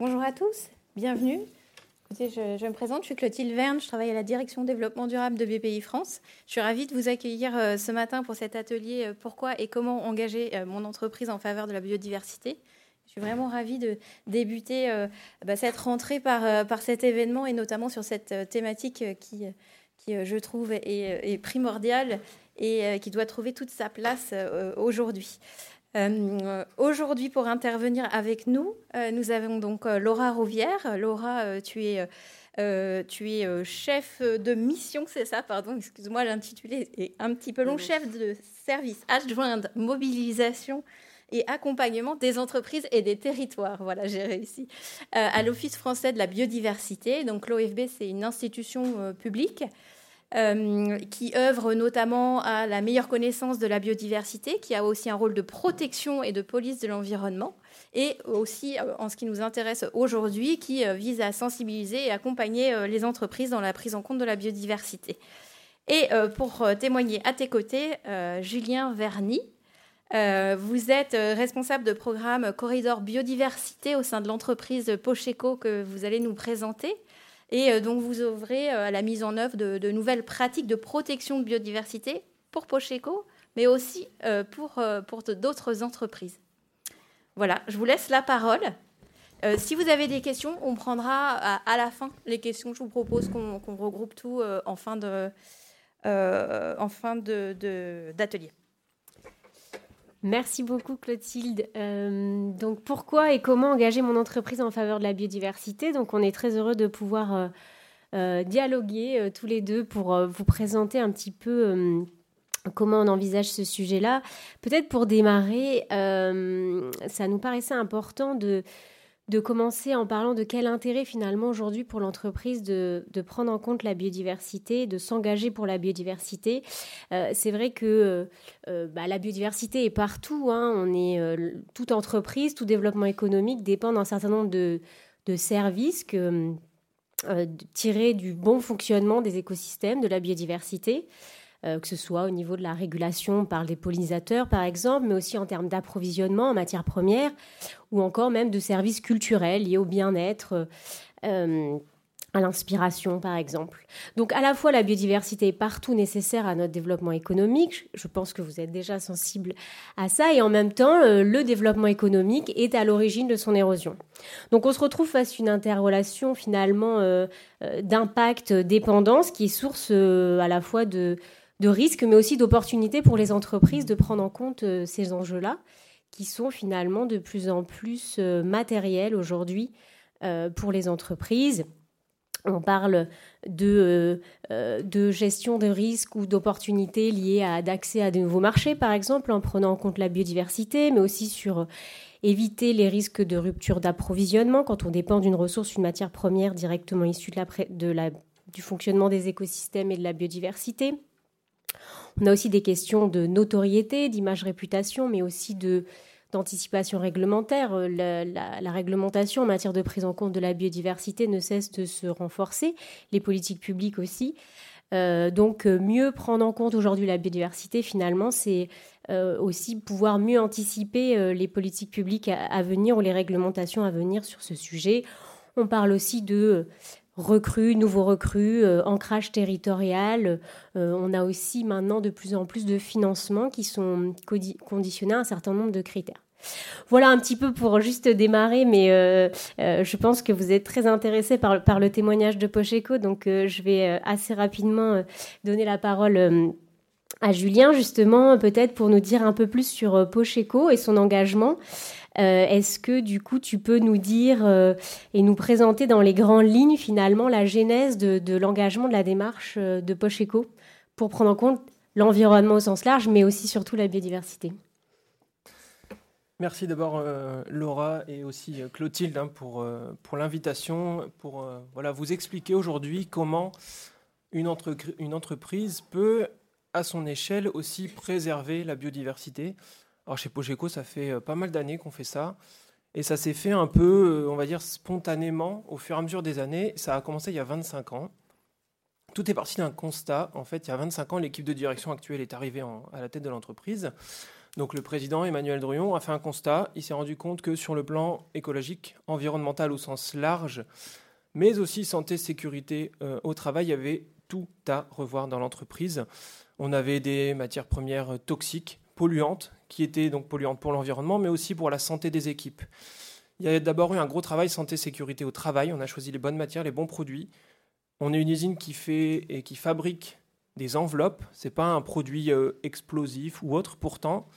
Bonjour à tous, bienvenue. je, me présente, je suis Clotilde Verne, je travaille à la direction développement durable de BPI France. Je suis ravie de vous accueillir euh, ce matin pour cet atelier euh, Pourquoi et comment engager euh, mon entreprise en faveur de la biodiversité. Je suis vraiment ravie de débuter bah, cette rentrée par, cet événement et notamment sur cette thématique qui je trouve, est, primordiale et qui doit trouver toute sa place aujourd'hui. Euh, aujourd'hui, pour intervenir avec nous, euh, nous avons donc euh, Laura Rouvière. Laura, tu es, tu es chef de mission, c'est ça, pardon, excuse-moi, l'intitulé est un petit peu long, chef de service adjoint mobilisation et accompagnement des entreprises et des territoires. Voilà, j'ai réussi. à l'Office français de la biodiversité. Donc l'OFB, c'est une institution publique euh, qui œuvre notamment à la meilleure connaissance de la biodiversité, qui a aussi un rôle de protection et de police de l'environnement, et aussi, euh, en ce qui nous intéresse aujourd'hui, qui euh, vise à sensibiliser et accompagner les entreprises dans la prise en compte de la biodiversité. Et pour témoigner à tes côtés, Julien Verny, vous êtes responsable de programme Corridor Biodiversité au sein de l'entreprise Pocheco que vous allez nous présenter et euh, donc vous ouvrez euh, à la mise en œuvre de, nouvelles pratiques de protection de biodiversité pour Pocheco, mais aussi euh, pour, d'autres entreprises. Voilà, je vous laisse la parole. si vous avez des questions, on prendra à, la fin les questions. Je vous propose qu'on regroupe tout en fin de, de, d'atelier. Merci beaucoup Clotilde. Euh, donc pourquoi et comment engager mon entreprise en faveur de la biodiversité? Donc on est très heureux de pouvoir euh, euh, dialoguer tous les deux pour vous présenter un petit peu comment on envisage ce sujet-là. Peut-être pour démarrer, ça nous paraissait important de de commencer en parlant de quel intérêt finalement aujourd'hui pour l'entreprise de, prendre en compte la biodiversité, de s'engager pour la biodiversité? Euh, c'est vrai que euh, euh, bah, la biodiversité est partout. Hein. On est toute entreprise, tout développement économique dépend d'un certain nombre de, de services que tirés du bon fonctionnement des écosystèmes, de la biodiversité. Euh, que ce soit au niveau de la régulation par les pollinisateurs, par exemple, mais aussi en termes d'approvisionnement en matières premières, ou encore même de services culturels liés au bien-être. Euh, à l'inspiration, par exemple. Donc, à la fois, la biodiversité est partout nécessaire à notre développement économique. Je pense que vous êtes déjà sensible à ça. Et en même temps, euh, le développement économique est à l'origine de son érosion. Donc, on se retrouve face à une interrelation, finalement, d'impact, dépendance, qui est source à la fois de, de risques, mais aussi d'opportunités pour les entreprises de prendre en compte euh, ces enjeux-là, qui sont finalement de plus en plus euh, matériels aujourd'hui euh, pour les entreprises. On parle de, gestion de risques ou d'opportunités liées à d'accès à de nouveaux marchés, par exemple, en prenant en compte la biodiversité, mais aussi sur éviter les risques de rupture d'approvisionnement quand on dépend d'une ressource, une matière première directement issue de la, du fonctionnement des écosystèmes et de la biodiversité. On a aussi des questions de notoriété, d'image réputation, mais aussi de d'anticipation réglementaire. Euh, la, réglementation en matière de prise en compte de la biodiversité ne cesse de se renforcer, les politiques publiques aussi. Euh, donc euh, mieux prendre en compte aujourd'hui la biodiversité, finalement, c'est aussi pouvoir mieux anticiper les politiques publiques à, venir ou les réglementations à venir sur ce sujet. On parle aussi de recrues, nouveaux recrues, euh, ancrage territorial. Euh, on a aussi maintenant de plus en plus de financements qui sont conditionnés à un certain nombre de critères. Voilà un petit peu pour juste démarrer, mais euh, je pense que vous êtes très intéressés par, par le témoignage de Pocheco, donc je vais assez rapidement donner la parole à Julien, justement, peut-être pour nous dire un peu plus sur Pocheco et son engagement. Euh, est-ce que du coup tu peux nous dire euh, et nous présenter dans les grandes lignes finalement la genèse de, l'engagement de la démarche euh, de Pocheco pour prendre en compte l'environnement au sens large, mais aussi surtout la biodiversité? Merci d'abord Laura et aussi Clotilde hein, pour, pour l'invitation, pour voilà, vous expliquer aujourd'hui comment une, une entreprise peut, à son échelle, aussi préserver la biodiversité alors chez Pocheco, ça fait euh, pas mal d'années qu'on fait ça. Et ça s'est fait un peu, euh, on va dire, spontanément au fur et à mesure des années. Ça a commencé il y a 25 ans. Tout est parti d'un constat. En fait, il y a 25 ans, l'équipe de direction actuelle est arrivée à la tête de l'entreprise. Donc le président Emmanuel Druon a fait un constat, il s'est rendu compte que sur le plan écologique, environnemental au sens large, mais aussi santé, sécurité euh, au travail, il y avait tout à revoir dans l'entreprise. On avait des matières premières toxiques, polluantes, qui étaient donc polluantes pour l'environnement, mais aussi pour la santé des équipes. Il y a d'abord eu un gros travail santé, sécurité au travail. On a choisi les bonnes matières, les bons produits. On est une usine qui fait et qui fabrique des enveloppes. C'est pas un produit euh, explosif ou autre. Pourtant,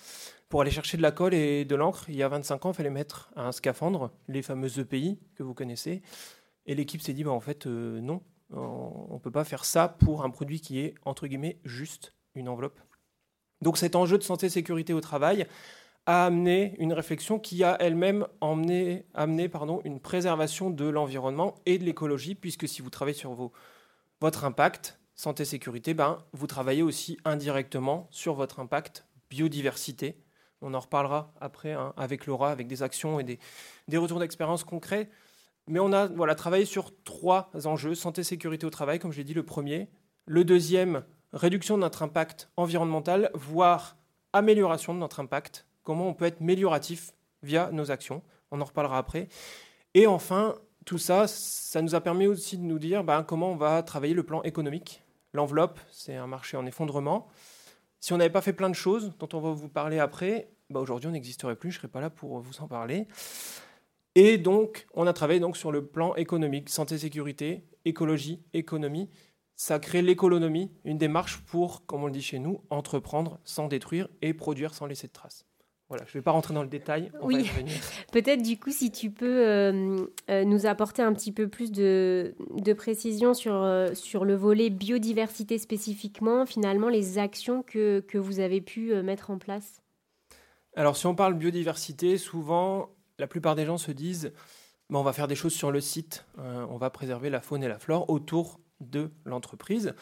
pour aller chercher de la colle et de l'encre, il y a 25 ans, il fallait mettre un scaphandre, les fameuses EPI que vous connaissez. Et l'équipe s'est dit, bah, en fait, euh, non, on ne peut pas faire ça pour un produit qui est, entre guillemets, juste une enveloppe. Donc cet enjeu de santé sécurité au travail a amené une réflexion qui a elle-même amené, pardon, une préservation de l'environnement et de l'écologie, puisque si vous travaillez sur vos, votre impact, santé-sécurité, ben, vous travaillez aussi indirectement sur votre impact biodiversité. On en reparlera après hein, avec Laura, avec des actions et des, des retours d'expérience concrets. Mais on a voilà, travaillé sur trois enjeux. Santé-sécurité au travail, comme je l'ai dit, le premier. Le deuxième, réduction de notre impact environnemental, voire amélioration de notre impact. Comment on peut être amélioratif via nos actions. On en reparlera après. Et enfin, tout ça, ça nous a permis aussi de nous dire ben, comment on va travailler le plan économique. L'enveloppe, c'est un marché en effondrement. Si on n'avait pas fait plein de choses dont on va vous parler après, ben, aujourd'hui on n'existerait plus, je ne serais pas là pour vous en parler. Et donc, on a travaillé donc sur le plan économique, santé, sécurité, écologie, économie. Ça crée l'économie, une démarche pour, comme on le dit chez nous, entreprendre sans détruire et produire sans laisser de traces. Voilà, je ne vais pas rentrer dans le détail. oui, peut-être du coup, si tu peux euh, euh, nous apporter un petit peu plus de, de précision sur, euh, sur le volet biodiversité spécifiquement, finalement, les actions que, que vous avez pu mettre en place? Alors, si on parle biodiversité, souvent, la plupart des gens se disent on va faire des choses sur le site, euh, on va préserver la faune et la flore autour de l'entreprise.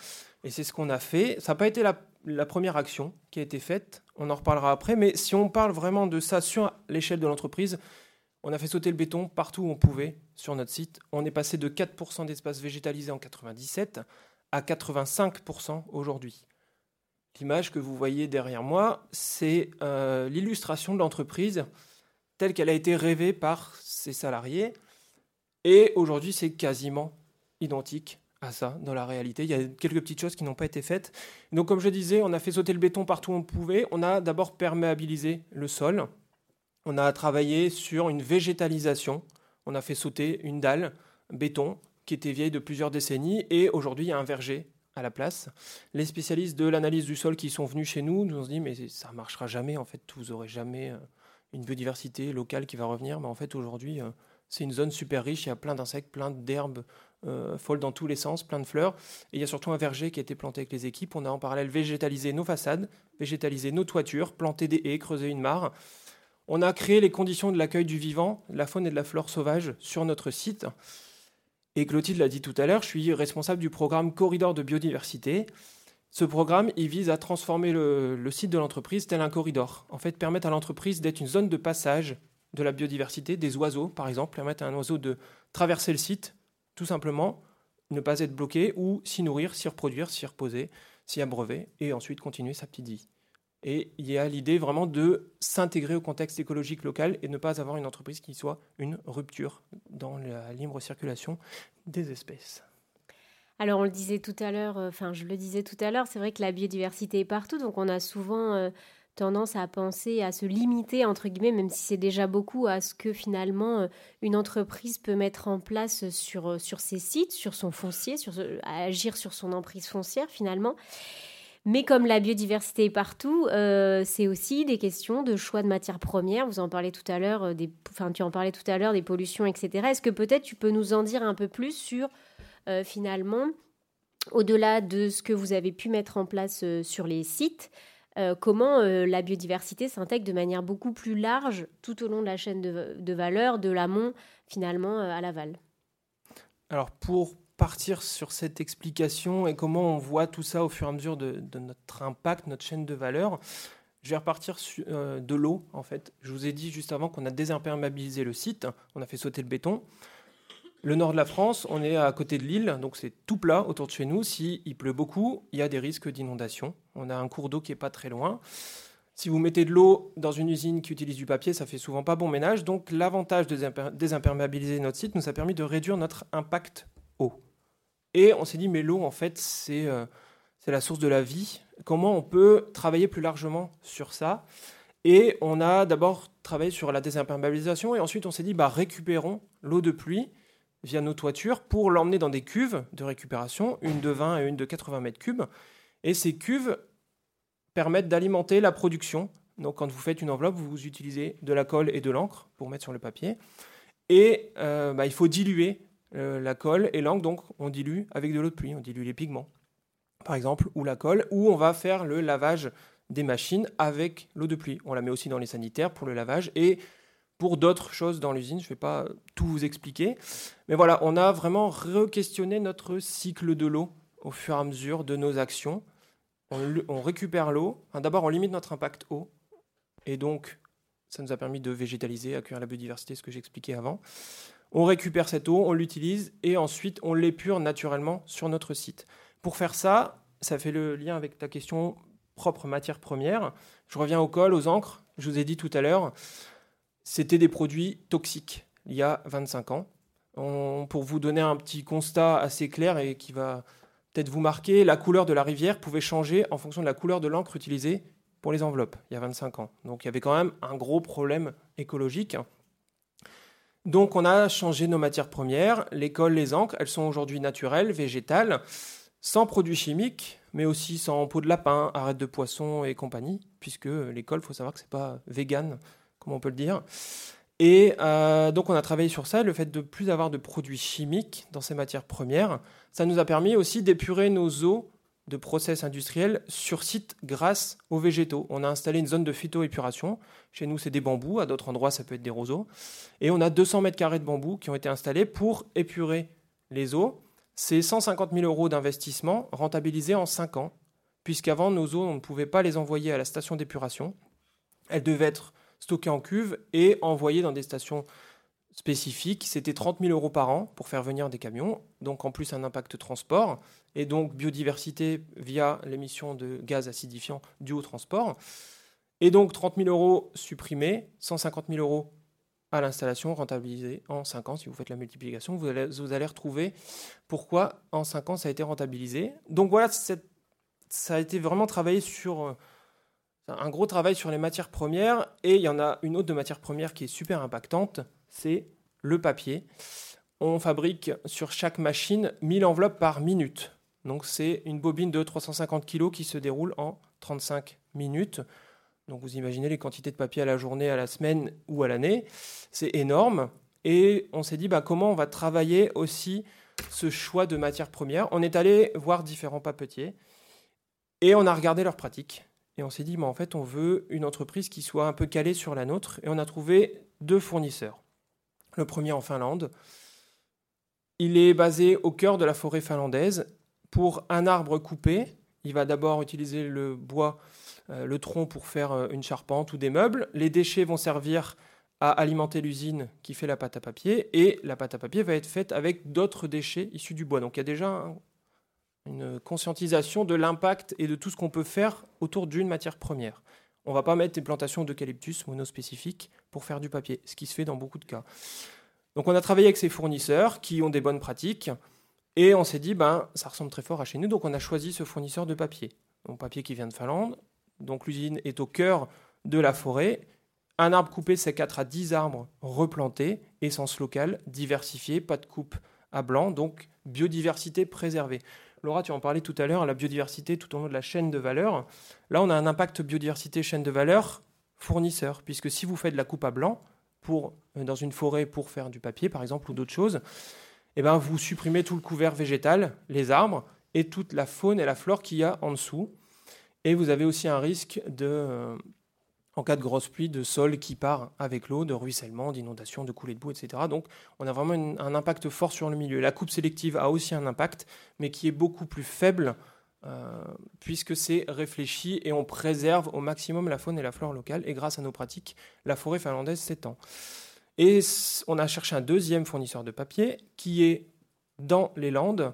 Et c'est ce qu'on a fait. Ça n'a pas été la, première action qui a été faite, on en reparlera après, mais si on parle vraiment de ça sur l'échelle de l'entreprise, on a fait sauter le béton partout où on pouvait sur notre site. On est passé de 4% d'espace végétalisé en 97 à 85% aujourd'hui. L'image que vous voyez derrière moi, c'est euh, l'illustration de l'entreprise telle qu'elle a été rêvée par ses salariés. Et aujourd'hui, c'est quasiment identique à ça dans la réalité. Il y a quelques petites choses qui n'ont pas été faites. Donc, comme je disais, on a fait sauter le béton partout où on pouvait. On a d'abord perméabilisé le sol. On a travaillé sur une végétalisation. On a fait sauter une dalle béton qui était vieille de plusieurs décennies. Et aujourd'hui, il y a un verger à la place. Les spécialistes de l'analyse du sol qui sont venus chez nous nous ont dit mais ça ne marchera jamais en fait, vous aurez jamais euh, une biodiversité locale qui va revenir. Mais en fait, aujourd'hui, euh, c'est une zone super riche. Il y a plein d'insectes, plein d'herbes euh, folles dans tous les sens, plein de fleurs. Et il y a surtout un verger qui a été planté avec les équipes. On a en parallèle végétalisé nos façades, végétalisé nos toitures, planté des haies, creusé une mare. On a créé les conditions de l'accueil du vivant, de la faune et de la flore sauvage sur notre site. Et Clotilde l'a dit tout à l'heure, je suis responsable du programme Corridor de biodiversité. Ce programme, il vise à transformer le, site de l'entreprise tel un corridor. En fait, permettre à l'entreprise d'être une zone de passage de la biodiversité, des oiseaux, par exemple, permettre à un oiseau de traverser le site, tout simplement, ne pas être bloqué, ou s'y nourrir, s'y reproduire, s'y reposer, s'y abreuver, et ensuite continuer sa petite vie. Et il y a l'idée vraiment de s'intégrer au contexte écologique local et ne pas avoir une entreprise qui soit une rupture dans la libre circulation des espèces. Alors on le disait tout à l'heure, euh, enfin je le disais tout à l'heure, c'est vrai que la biodiversité est partout, donc on a souvent euh, tendance à penser à se limiter entre guillemets, même si c'est déjà beaucoup, à ce que finalement euh, une entreprise peut mettre en place sur sur ses sites, sur son foncier, sur à agir sur son emprise foncière finalement. Mais comme la biodiversité est partout, c'est aussi des questions de choix de matières premières. Vous en parlez tout à l'heure, des, enfin tu en parlais tout à l'heure des pollutions, etc. Est-ce que peut-être tu peux nous en dire un peu plus sur euh, finalement, au-delà de ce que vous avez pu mettre en place euh, sur les sites, euh, comment la biodiversité s'intègre de manière beaucoup plus large tout au long de la chaîne de, valeur, de l'amont finalement à l'aval. Alors pour partir sur cette explication et comment on voit tout ça au fur et à mesure de, notre impact, notre chaîne de valeur, je vais repartir de l'eau en fait. Je vous ai dit juste avant qu'on a désimperméabilisé le site, on a fait sauter le béton. Le nord de la France, on est à côté de l'île, donc c'est tout plat autour de chez nous. S'il pleut beaucoup, il y a des risques d'inondation. On a un cours d'eau qui n'est pas très loin. Si vous mettez de l'eau dans une usine qui utilise du papier, ça fait souvent pas bon ménage. Donc l'avantage de désimperméabiliser notre site nous a permis de réduire notre impact eau. Et on s'est dit, mais l'eau, en fait, c'est euh, la source de la vie. Comment on peut travailler plus largement sur ça? Et on a d'abord travaillé sur la désimperméabilisation et ensuite on s'est dit, bah, récupérons l'eau de pluie via nos toitures pour l'emmener dans des cuves de récupération, une de 20 et une de 80 mètres cubes. Et ces cuves permettent d'alimenter la production. Donc quand vous faites une enveloppe, vous utilisez de la colle et de l'encre pour mettre sur le papier. Et euh, bah, il faut diluer euh, la colle et l'encre, donc on dilue avec de l'eau de pluie, on dilue les pigments, par exemple, ou la colle, ou on va faire le lavage des machines avec l'eau de pluie. On la met aussi dans les sanitaires pour le lavage et pour d'autres choses dans l'usine. Je ne vais pas tout vous expliquer. Mais voilà, on a vraiment re-questionné notre cycle de l'eau au fur et à mesure de nos actions on, récupère l'eau. D'abord, on limite notre impact eau. Et donc, ça nous a permis de végétaliser, accueillir la biodiversité, ce que j'expliquais avant. On récupère cette eau, on l'utilise et ensuite on l'épure naturellement sur notre site. Pour faire ça, ça fait le lien avec ta question propre matière première. Je reviens au col, aux encres. Je vous ai dit tout à l'heure, c'était des produits toxiques il y a 25 ans. pour vous donner un petit constat assez clair et qui va peut-être vous marquer, la couleur de la rivière pouvait changer en fonction de la couleur de l'encre utilisée pour les enveloppes, il y a 25 ans. Donc il y avait quand même un gros problème écologique. Donc on a changé nos matières premières, les les encres, elles sont aujourd'hui naturelles, végétales, sans produits chimiques, mais aussi sans peau de lapin, arêtes de poisson et compagnie, puisque les cols, il faut savoir que c'est pas vegan, comme on peut le dire. Et euh, donc on a travaillé sur ça, le fait de plus avoir de produits chimiques dans ces matières premières. Ça nous a permis aussi d'épurer nos eaux de process industriels sur site grâce aux végétaux. On a installé une zone de phytoépuration. Chez nous, c'est des bambous. À d'autres endroits, ça peut être des roseaux. Et on a 200 mètres carrés de bambous qui ont été installés pour épurer les eaux. C'est 150 000 euros d'investissement rentabilisés en 5 ans, puisqu'avant, nos eaux, on ne pouvait pas les envoyer à la station d'épuration. Elles devaient être stocké en cuve et envoyé dans des stations spécifiques. C'était 30 000 euros par an pour faire venir des camions, donc en plus un impact transport, et donc biodiversité via l'émission de gaz acidifiant dû au transport. Et donc 30 000 euros supprimés, 150 000 euros à l'installation rentabilisée en 5 ans. Si vous faites la multiplication, vous allez, vous allez retrouver pourquoi en 5 ans ça a été rentabilisé. Donc voilà, ça a été vraiment travaillé sur euh, un gros travail sur les matières premières et il y en a une autre de matière première qui est super impactante, c'est le papier. On fabrique sur chaque machine 1000 enveloppes par minute. Donc c'est une bobine de 350 kg qui se déroule en 35 minutes. Donc vous imaginez les quantités de papier à la journée, à la semaine ou à l'année. C'est énorme. Et on s'est dit bah, comment on va travailler aussi ce choix de matières premières? On est allé voir différents papetiers et on a regardé leurs pratiques. Et on s'est dit, en fait, on veut une entreprise qui soit un peu calée sur la nôtre. Et on a trouvé deux fournisseurs. Le premier en Finlande. Il est basé au cœur de la forêt finlandaise. Pour un arbre coupé, il va d'abord utiliser le bois, euh, le tronc pour faire euh, une charpente ou des meubles. Les déchets vont servir à alimenter l'usine qui fait la pâte à papier. Et la pâte à papier va être faite avec d'autres déchets issus du bois. Donc il y a déjà une conscientisation de l'impact et de tout ce qu'on peut faire autour d'une matière première. On ne va pas mettre des plantations d'eucalyptus monospécifiques pour faire du papier, ce qui se fait dans beaucoup de cas. Donc on a travaillé avec ces fournisseurs qui ont des bonnes pratiques et on s'est dit ben ça ressemble très fort à chez nous donc on a choisi ce fournisseur de papier. Donc papier qui vient de Finlande. Donc l'usine est au cœur de la forêt. Un arbre coupé, c'est 4 à 10 arbres replantés, essence locale, diversifiée, pas de coupe à blanc, donc biodiversité préservée. Laura, tu en parlais tout à l'heure, la biodiversité tout au long de la chaîne de valeur. Là, on a un impact biodiversité chaîne de valeur fournisseur, puisque si vous faites de la coupe à blanc euh, dans une forêt pour faire du papier, par exemple, ou d'autres choses, eh ben, vous supprimez tout le couvert végétal, les arbres, et toute la faune et la flore qu'il y a en dessous. Et vous avez aussi un risque de, euh, en cas de grosse pluie, de sol qui part avec l'eau, de ruissellement, d'inondation, de coulée de boue, etc. Donc on a vraiment un impact fort sur le milieu. La coupe sélective a aussi un impact, mais qui est beaucoup plus faible euh, puisque c'est réfléchi et on préserve au maximum la faune et la flore locale. Et grâce à nos pratiques, la forêt finlandaise s'étend. Et on a cherché un deuxième fournisseur de papier qui est dans les Landes.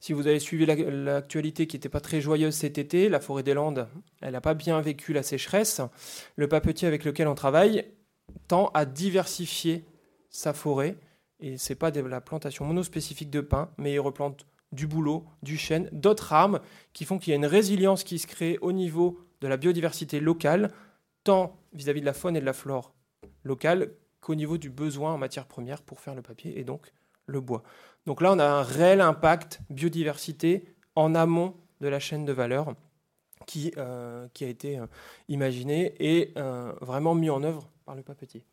Si vous avez suivi l'actualité qui n'était pas très joyeuse cet été, la forêt des Landes, elle n'a pas bien vécu la sécheresse. Le papetier avec lequel on travaille tend à diversifier sa forêt. Et ce n'est pas de la plantation monospécifique de pin, mais il replante du bouleau, du chêne, d'autres arbres qui font qu'il y a une résilience qui se crée au niveau de la biodiversité locale, tant vis-à-vis -vis de la faune et de la flore locale qu'au niveau du besoin en matière première pour faire le papier et donc le bois. Donc là, on a un réel impact biodiversité en amont de la chaîne de valeur qui, euh, a été euh, imaginé et euh, vraiment mis en œuvre par le papetier.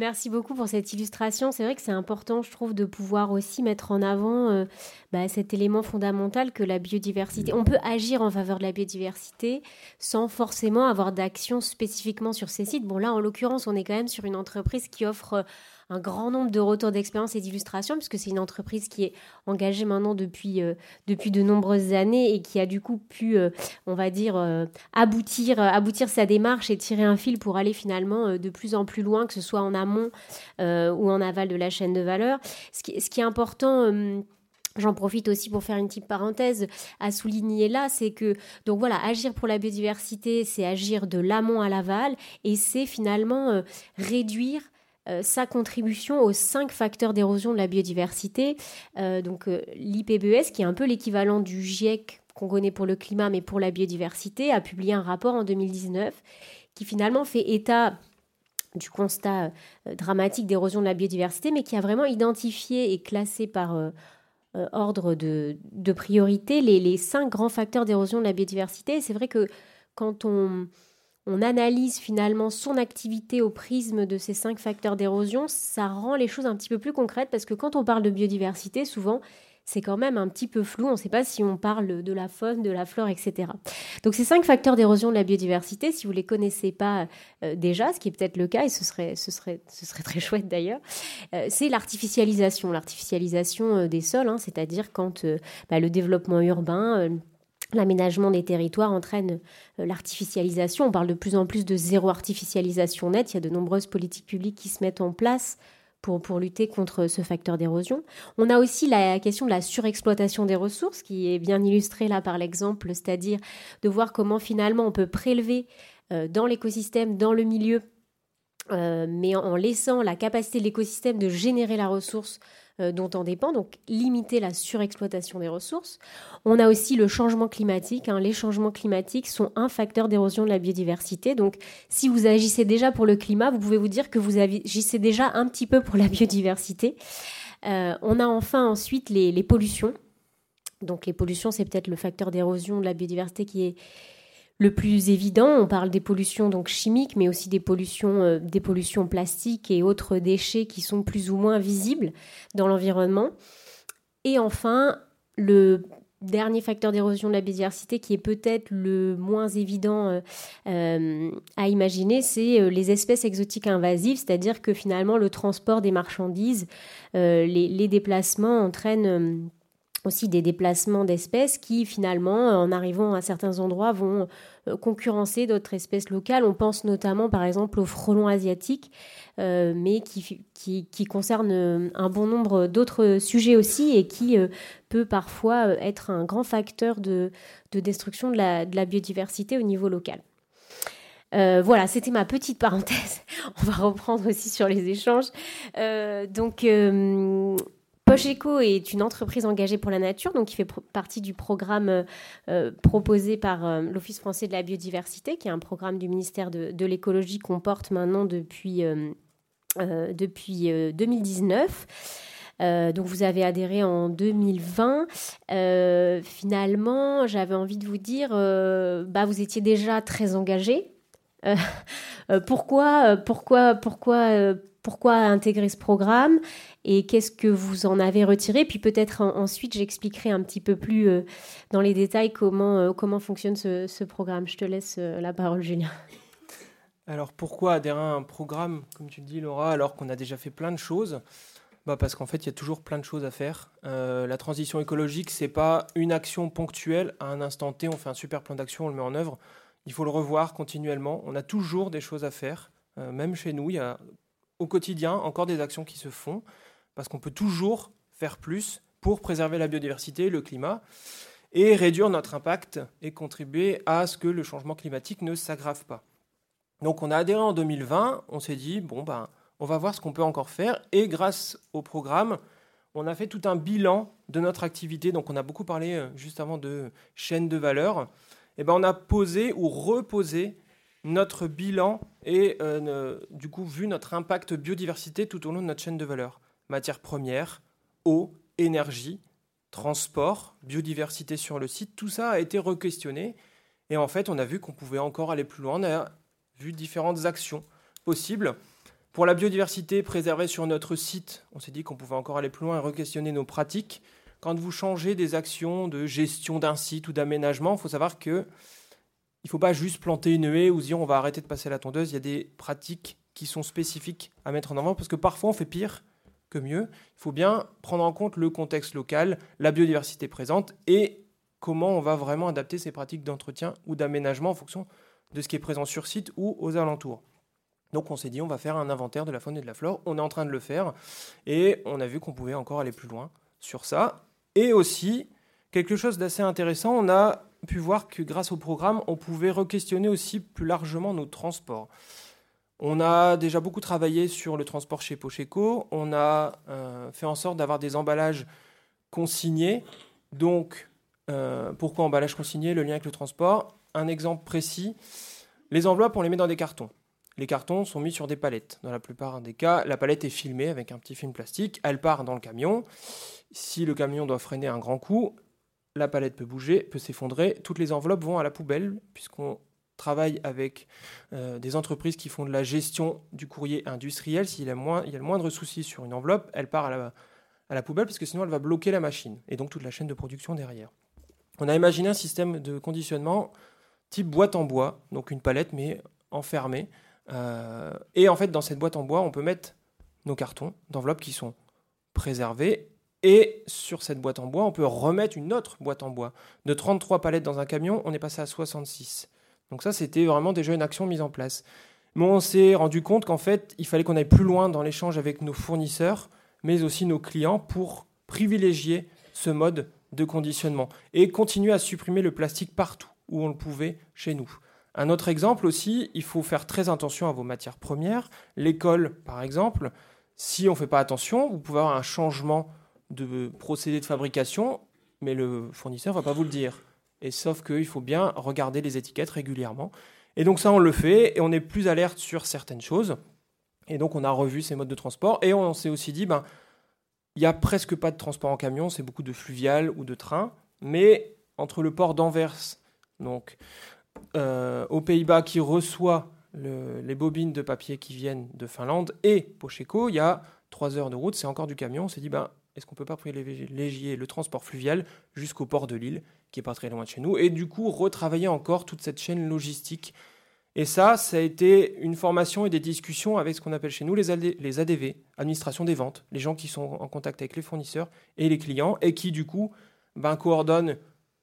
Merci beaucoup pour cette illustration. C'est vrai que c'est important, je trouve, de pouvoir aussi mettre en avant bah, cet élément fondamental que la biodiversité. On peut agir en faveur de la biodiversité sans forcément avoir d'action spécifiquement sur ces sites. Bon, là, en l'occurrence, on est quand même sur une entreprise qui offre un grand nombre de retours d'expérience et d'illustrations, puisque c'est une entreprise qui est engagée maintenant depuis, euh, depuis de nombreuses années et qui a du coup pu, euh, on va dire, euh, aboutir, aboutir sa démarche et tirer un fil pour aller finalement de plus en plus loin, que ce soit en amont ou en aval de la chaîne de valeur. Ce qui, ce qui est important... J'en profite aussi pour faire une petite parenthèse à souligner là, c'est que donc voilà, agir pour la biodiversité, c'est agir de l'amont à l'aval et c'est finalement réduire euh, sa contribution aux cinq facteurs d'érosion de la biodiversité. Euh, donc euh, l'IPBES, qui est un peu l'équivalent du GIEC qu'on connaît pour le climat, mais pour la biodiversité, a publié un rapport en 2019 qui finalement fait état du constat dramatique d'érosion de la biodiversité, mais qui a vraiment identifié et classé par ordre de, priorité les, les, cinq grands facteurs d'érosion de la biodiversité. c'est vrai que quand on, on analyse finalement son activité au prisme de ces cinq facteurs d'érosion, ça rend les choses un petit peu plus concrètes parce que quand on parle de biodiversité, souvent, c'est quand même un petit peu flou. On ne sait pas si on parle de la faune, de la flore, etc. Donc ces cinq facteurs d'érosion de la biodiversité, si vous ne les connaissez pas euh, déjà, ce qui est peut-être le cas, et ce serait, très chouette d'ailleurs, euh, c'est l'artificialisation. L'artificialisation euh, des sols, hein, c'est-à-dire quand bah, le développement urbain L'aménagement des territoires entraîne euh, l'artificialisation. On parle de plus en plus de zéro artificialisation nette. Il y a de nombreuses politiques publiques qui se mettent en place pour, pour lutter contre ce facteur d'érosion. On a aussi la question de la surexploitation des ressources, qui est bien illustrée là par l'exemple, c'est-à-dire de voir comment finalement on peut prélever euh, dans l'écosystème, dans le milieu, euh, mais en laissant la capacité de l'écosystème de générer la ressource euh, dont on dépend, donc limiter la surexploitation des ressources. On a aussi le changement climatique. Hein. Les changements climatiques sont un facteur d'érosion de la biodiversité. Donc si vous agissez déjà pour le climat, vous pouvez vous dire que vous agissez déjà un petit peu pour la biodiversité. Euh, on a enfin ensuite les, les pollutions. Donc les pollutions, c'est peut-être le facteur d'érosion de la biodiversité qui est le plus évident. On parle des pollutions donc chimiques, mais aussi des pollutions, euh, des plastiques et autres déchets qui sont plus ou moins visibles dans l'environnement. Et enfin, le dernier facteur d'érosion de la biodiversité qui est peut-être le moins évident euh, euh, à imaginer, c'est les espèces exotiques invasives, c'est-à-dire que finalement le transport des marchandises, les, déplacements entraînent aussi des déplacements d'espèces qui finalement, en arrivant à certains endroits, vont euh, concurrencer d'autres espèces locales. On pense notamment par exemple au frelon asiatique, euh, mais qui, qui, concerne euh, un bon nombre d'autres sujets aussi et qui peut parfois être un grand facteur de, de destruction de la, de la, biodiversité au niveau local. voilà, c'était ma petite parenthèse. On va reprendre aussi sur les échanges. donc, Pocheco est une entreprise engagée pour la nature, donc qui fait partie du programme euh, euh, proposé par euh, l'Office français de la biodiversité, qui est un programme du ministère de, l'écologie qu'on porte maintenant depuis, depuis 2019. donc vous avez adhéré en 2020. finalement, j'avais envie de vous dire, bah vous étiez déjà très engagé. pourquoi, pourquoi, pourquoi, pourquoi intégrer ce programme? Et qu'est-ce que vous en avez retiré? Puis peut-être ensuite, j'expliquerai un petit peu plus euh, dans les détails comment, euh, comment fonctionne ce, programme. Je te laisse euh, la parole, Julien. Alors pourquoi adhérer à un programme, comme tu le dis, Laura, alors qu'on a déjà fait plein de choses? Bah parce qu'en fait, il y a toujours plein de choses à faire. la transition écologique, c'est pas une action ponctuelle à un instant T. On fait un super plan d'action, on le met en œuvre. Il faut le revoir continuellement. On a toujours des choses à faire. même chez nous, il y a au quotidien encore des actions qui se font parce qu'on peut toujours faire plus pour préserver la biodiversité, le climat, et réduire notre impact et contribuer à ce que le changement climatique ne s'aggrave pas. Donc on a adhéré en 2020, on s'est dit, bon, ben, on va voir ce qu'on peut encore faire, et grâce au programme, on a fait tout un bilan de notre activité. Donc on a beaucoup parlé euh, juste avant de chaîne de valeur. Et ben, on a posé ou reposé notre bilan et euh, du coup vu notre impact biodiversité tout au long de notre chaîne de valeur. Matières premières, eau, énergie, transport, biodiversité sur le site, tout ça a été re-questionné. Et en fait, on a vu qu'on pouvait encore aller plus loin. On a vu différentes actions possibles. Pour la biodiversité préservée sur notre site, on s'est dit qu'on pouvait encore aller plus loin et re-questionner nos pratiques. Quand vous changez des actions de gestion d'un site ou d'aménagement, il faut savoir que il ne faut pas juste planter une haie ou dire on va arrêter de passer la tondeuse. Il y a des pratiques qui sont spécifiques à mettre en avant parce que parfois on fait pire mieux. Il faut bien prendre en compte le contexte local, la biodiversité présente et comment on va vraiment adapter ces pratiques d'entretien ou d'aménagement en fonction de ce qui est présent sur site ou aux alentours. Donc on s'est dit on va faire un inventaire de la faune et de la flore. On est en train de le faire et on a vu qu'on pouvait encore aller plus loin sur ça. Et aussi quelque chose d'assez intéressant, on a pu voir que grâce au programme, on pouvait re-questionner aussi plus largement nos transports. On a déjà beaucoup travaillé sur le transport chez Pocheco. On a euh, fait en sorte d'avoir des emballages consignés. Donc, euh, pourquoi emballage consigné Le lien avec le transport? Un exemple précis les enveloppes, on les met dans des cartons. Les cartons sont mis sur des palettes. Dans la plupart des cas, la palette est filmée avec un petit film plastique. Elle part dans le camion. Si le camion doit freiner un grand coup, la palette peut bouger, peut s'effondrer, toutes les enveloppes vont à la poubelle, puisqu'on travaille avec euh, des entreprises qui font de la gestion du courrier industriel. S'il y a, moins, le moindre souci sur une enveloppe, elle part à la, à la poubelle, parce que sinon elle va bloquer la machine, et donc toute la chaîne de production derrière. On a imaginé un système de conditionnement type boîte en bois, donc une palette, mais enfermée. Euh, et en fait, dans cette boîte en bois, on peut mettre nos cartons d'enveloppes qui sont préservés et sur cette boîte en bois, on peut remettre une autre boîte en bois. De 33 palettes dans un camion, on est passé à 66. Donc ça, c'était vraiment déjà une action mise en place. Mais on s'est rendu compte qu'en fait, il fallait qu'on aille plus loin dans l'échange avec nos fournisseurs, mais aussi nos clients, pour privilégier ce mode de conditionnement et continuer à supprimer le plastique partout où on le pouvait chez nous. Un autre exemple aussi, il faut faire très attention à vos matières premières. L'école, par exemple, si on ne fait pas attention, vous pouvez avoir un changement de procédé de fabrication, mais le fournisseur ne va pas vous le dire. Et sauf qu'il faut bien regarder les étiquettes régulièrement. Et donc ça, on le fait et on est plus alerte sur certaines choses. Et donc on a revu ces modes de transport et on s'est aussi dit, ben, il n'y a presque pas de transport en camion, c'est beaucoup de fluvial ou de train. Mais entre le port d'Anvers, donc euh, aux Pays-Bas, qui reçoit les bobines de papier qui viennent de Finlande, et Pocheco, il y a trois heures de route, c'est encore du camion. On s'est dit, ben, est-ce qu'on peut pas privilégier le transport fluvial jusqu'au port de Lille, qui est pas très loin de chez nous, et du coup retravailler encore toute cette chaîne logistique. Et ça, ça a été une formation et des discussions avec ce qu'on appelle chez nous les, les ADV, administration des ventes, les gens qui sont en contact avec les fournisseurs et les clients, et qui du coup ben, coordonnent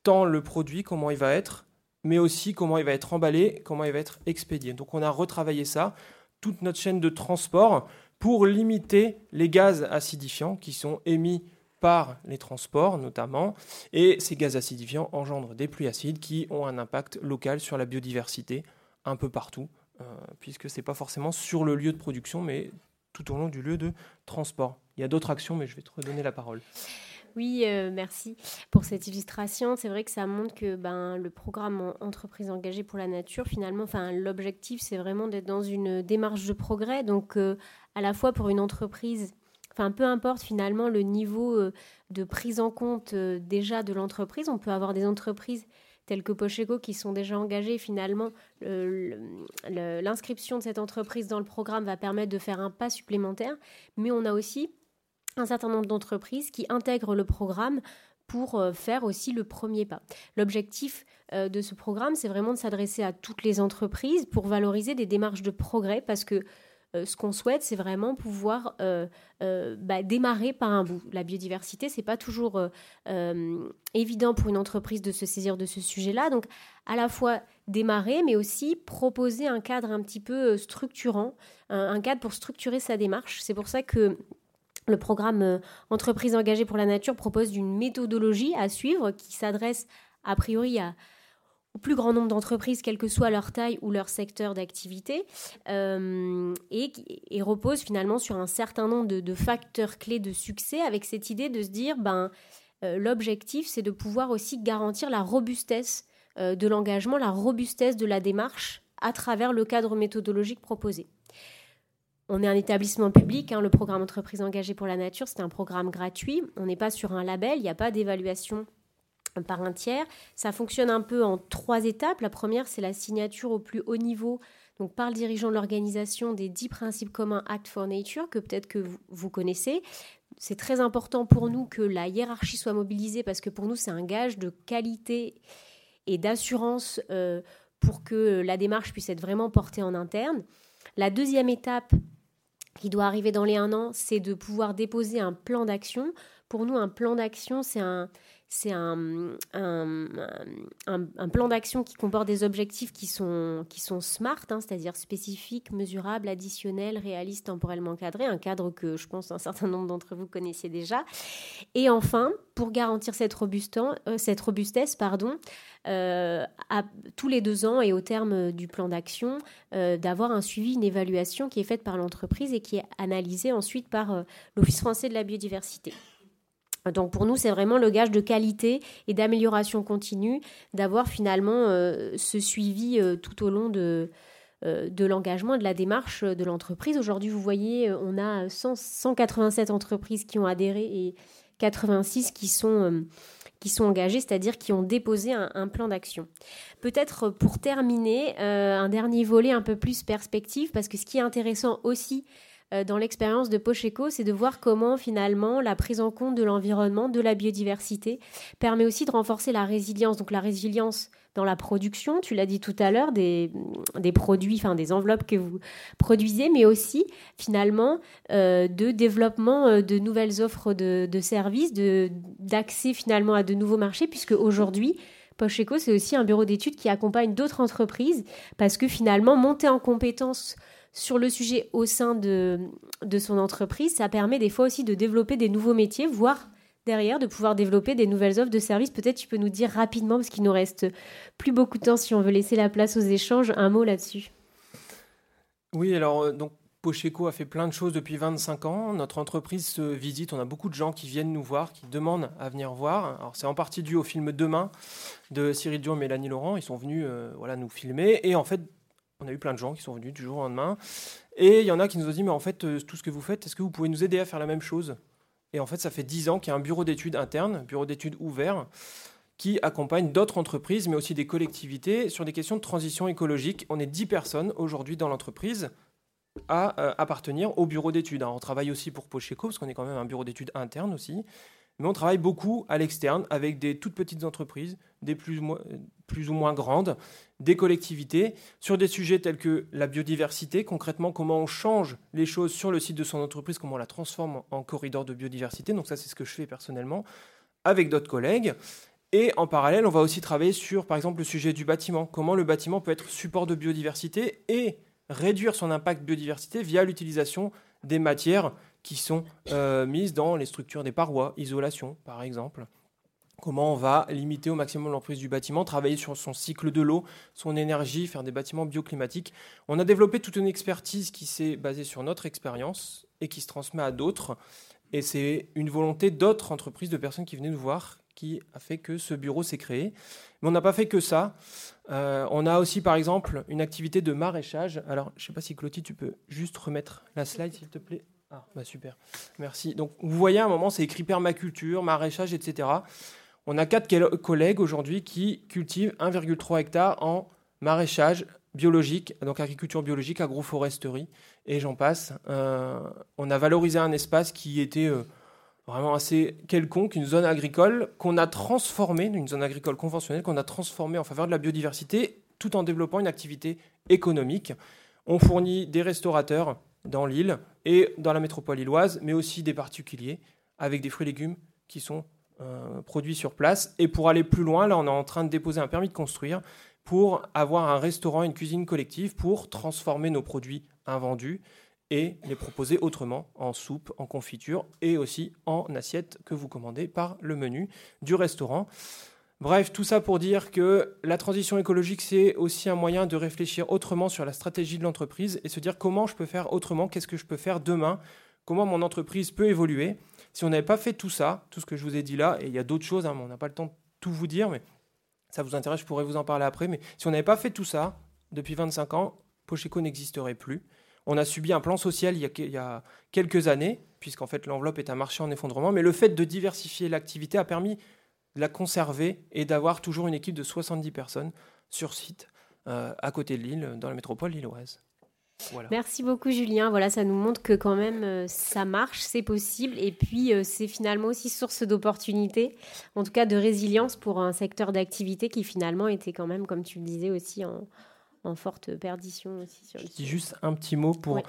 tant le produit, comment il va être, mais aussi comment il va être emballé, comment il va être expédié. Donc on a retravaillé ça, toute notre chaîne de transport, pour limiter les gaz acidifiants qui sont émis par les transports notamment. Et ces gaz acidifiants engendrent des pluies acides qui ont un impact local sur la biodiversité un peu partout, euh, puisque ce n'est pas forcément sur le lieu de production, mais tout au long du lieu de transport. Il y a d'autres actions, mais je vais te redonner la parole. Oui, euh, merci pour cette illustration. C'est vrai que ça montre que ben, le programme Entreprise engagée pour la nature, finalement, enfin, l'objectif, c'est vraiment d'être dans une démarche de progrès. Donc, euh, à la fois pour une entreprise, peu importe finalement le niveau euh, de prise en compte déjà de l'entreprise, on peut avoir des entreprises telles que Pocheco qui sont déjà engagées. Finalement, l'inscription de cette entreprise dans le programme va permettre de faire un pas supplémentaire. Mais on a aussi un certain nombre d'entreprises qui intègrent le programme pour euh, faire aussi le premier pas. L'objectif euh, de ce programme, c'est vraiment de s'adresser à toutes les entreprises pour valoriser des démarches de progrès parce que euh, ce qu'on souhaite, c'est vraiment pouvoir bah, démarrer par un bout. La biodiversité, c'est pas toujours évident pour une entreprise de se saisir de ce sujet-là. Donc, à la fois démarrer, mais aussi proposer un cadre un petit peu structurant, un cadre pour structurer sa démarche. C'est pour ça que le programme Entreprise engagée pour la nature propose une méthodologie à suivre qui s'adresse a priori à, au plus grand nombre d'entreprises, quelle que soit leur taille ou leur secteur d'activité, euh, et, repose finalement sur un certain nombre de, facteurs clés de succès, avec cette idée de se dire, ben, euh, l'objectif, c'est de pouvoir aussi garantir la robustesse euh, de l'engagement, la robustesse de la démarche à travers le cadre méthodologique proposé. On est un établissement public, hein, le programme Entreprise engagée pour la nature, c'est un programme gratuit, on n'est pas sur un label, il n'y a pas d'évaluation par un tiers. Ça fonctionne un peu en trois étapes. La première, c'est la signature au plus haut niveau, donc par le dirigeant de l'organisation, des dix principes communs Act for Nature, que peut-être que vous, connaissez. C'est très important pour nous que la hiérarchie soit mobilisée parce que pour nous, c'est un gage de qualité et d'assurance euh, pour que la démarche puisse être vraiment portée en interne. La deuxième étape qui doit arriver dans les un an, c'est de pouvoir déposer un plan d'action. Pour nous, un plan d'action, c'est un, c'est un, plan d'action qui comporte des objectifs qui sont, qui sont smart, hein, c'est-à-dire spécifiques, mesurables, additionnels, réalistes, temporellement cadrés, un cadre que je pense un certain nombre d'entre vous connaissiez déjà. Et enfin, pour garantir cette, euh, cette robustesse, pardon, euh, à, tous les deux ans et au terme du plan d'action, euh, d'avoir un suivi, une évaluation qui est faite par l'entreprise et qui est analysée ensuite par l'Office français de la biodiversité. Donc pour nous, c'est vraiment le gage de qualité et d'amélioration continue d'avoir finalement euh, ce suivi euh, tout au long de, euh, de l'engagement et de la démarche de l'entreprise. Aujourd'hui, vous voyez, on a 187 entreprises qui ont adhéré et 86 qui sont, qui sont engagées, c'est-à-dire qui ont déposé un, plan d'action. Peut-être pour terminer, un dernier volet un peu plus perspective, parce que ce qui est intéressant aussi, dans l'expérience de Pocheco, c'est de voir comment finalement la prise en compte de l'environnement, de la biodiversité, permet aussi de renforcer la résilience. Donc la résilience dans la production, tu l'as dit tout à l'heure, des, des, produits, enfin des enveloppes que vous produisez, mais aussi finalement euh, de développement euh, de nouvelles offres de, de services, d'accès finalement à de nouveaux marchés, puisque aujourd'hui, Pocheco, c'est aussi un bureau d'études qui accompagne d'autres entreprises, parce que finalement, monter en compétences sur le sujet au sein de, de son entreprise, ça permet des fois aussi de développer des nouveaux métiers, voire derrière de pouvoir développer des nouvelles offres de services. Peut-être tu peux nous dire rapidement, parce qu'il nous reste plus beaucoup de temps si on veut laisser la place aux échanges, un mot là-dessus. Oui, alors euh, donc Pocheco a fait plein de choses depuis 25 ans. Notre entreprise se visite. On a beaucoup de gens qui viennent nous voir, qui demandent à venir voir. Alors c'est en partie dû au film Demain de Cyril Dion et Mélanie Laurent. Ils sont venus euh, voilà, nous filmer. Et en fait, on a eu plein de gens qui sont venus du jour au lendemain. Et il y en a qui nous ont dit, mais en fait, euh, tout ce que vous faites, est-ce que vous pouvez nous aider à faire la même chose? Et en fait, ça fait 10 ans qu'il y a un bureau d'études interne, bureau d'études ouvert, qui accompagne d'autres entreprises, mais aussi des collectivités sur des questions de transition écologique. On est 10 personnes aujourd'hui dans l'entreprise à euh, appartenir au bureau d'études. On travaille aussi pour Pocheco, parce qu'on est quand même un bureau d'études interne aussi. Mais on travaille beaucoup à l'externe avec des toutes petites entreprises, des plus ou moins grandes, des collectivités, sur des sujets tels que la biodiversité, concrètement comment on change les choses sur le site de son entreprise, comment on la transforme en corridor de biodiversité. Donc ça, c'est ce que je fais personnellement avec d'autres collègues. Et en parallèle, on va aussi travailler sur, par exemple, le sujet du bâtiment. Comment le bâtiment peut être support de biodiversité et réduire son impact biodiversité via l'utilisation des matières qui sont euh, mises dans les structures des parois, isolation par exemple. Comment on va limiter au maximum l'emprise du bâtiment, travailler sur son cycle de l'eau, son énergie, faire des bâtiments bioclimatiques. On a développé toute une expertise qui s'est basée sur notre expérience et qui se transmet à d'autres. Et c'est une volonté d'autres entreprises, de personnes qui venaient nous voir, qui a fait que ce bureau s'est créé. Mais on n'a pas fait que ça. Euh, on a aussi, par exemple, une activité de maraîchage. Alors, je ne sais pas si Clotilde, tu peux juste remettre la slide, s'il te plaît. Ah, bah super. Merci. Donc, vous voyez, à un moment, c'est écrit permaculture, maraîchage, etc. On a quatre collègues aujourd'hui qui cultivent 1,3 hectares en maraîchage biologique, donc agriculture biologique, agroforesterie, et j'en passe. Euh, on a valorisé un espace qui était euh, vraiment assez quelconque, une zone agricole qu'on a transformée, une zone agricole conventionnelle qu'on a transformée en faveur de la biodiversité, tout en développant une activité économique. On fournit des restaurateurs dans l'île et dans la métropole illoise, mais aussi des particuliers avec des fruits et légumes qui sont euh, produits sur place. Et pour aller plus loin, là, on est en train de déposer un permis de construire pour avoir un restaurant, une cuisine collective, pour transformer nos produits invendus et les proposer autrement, en soupe, en confiture et aussi en assiette que vous commandez par le menu du restaurant. Bref, tout ça pour dire que la transition écologique, c'est aussi un moyen de réfléchir autrement sur la stratégie de l'entreprise et se dire comment je peux faire autrement, qu'est-ce que je peux faire demain, comment mon entreprise peut évoluer. Si on n'avait pas fait tout ça, tout ce que je vous ai dit là, et il y a d'autres choses, hein, on n'a pas le temps de tout vous dire, mais ça vous intéresse, je pourrais vous en parler après, mais si on n'avait pas fait tout ça, depuis 25 ans, Pocheco n'existerait plus. On a subi un plan social il y a, quelques années, puisqu'en fait l'enveloppe est un marché en effondrement, mais le fait de diversifier l'activité a permis la conserver et d'avoir toujours une équipe de 70 personnes sur site euh, à côté de Lille, dans la métropole lilloise. Merci beaucoup Julien. Voilà, ça nous montre que quand même euh, ça marche, c'est possible et puis euh, c'est finalement aussi source d'opportunités, en tout cas de résilience pour un secteur d'activité qui finalement était quand même, comme tu le disais aussi, en, forte perdition aussi. Sur Je dis juste un petit mot pour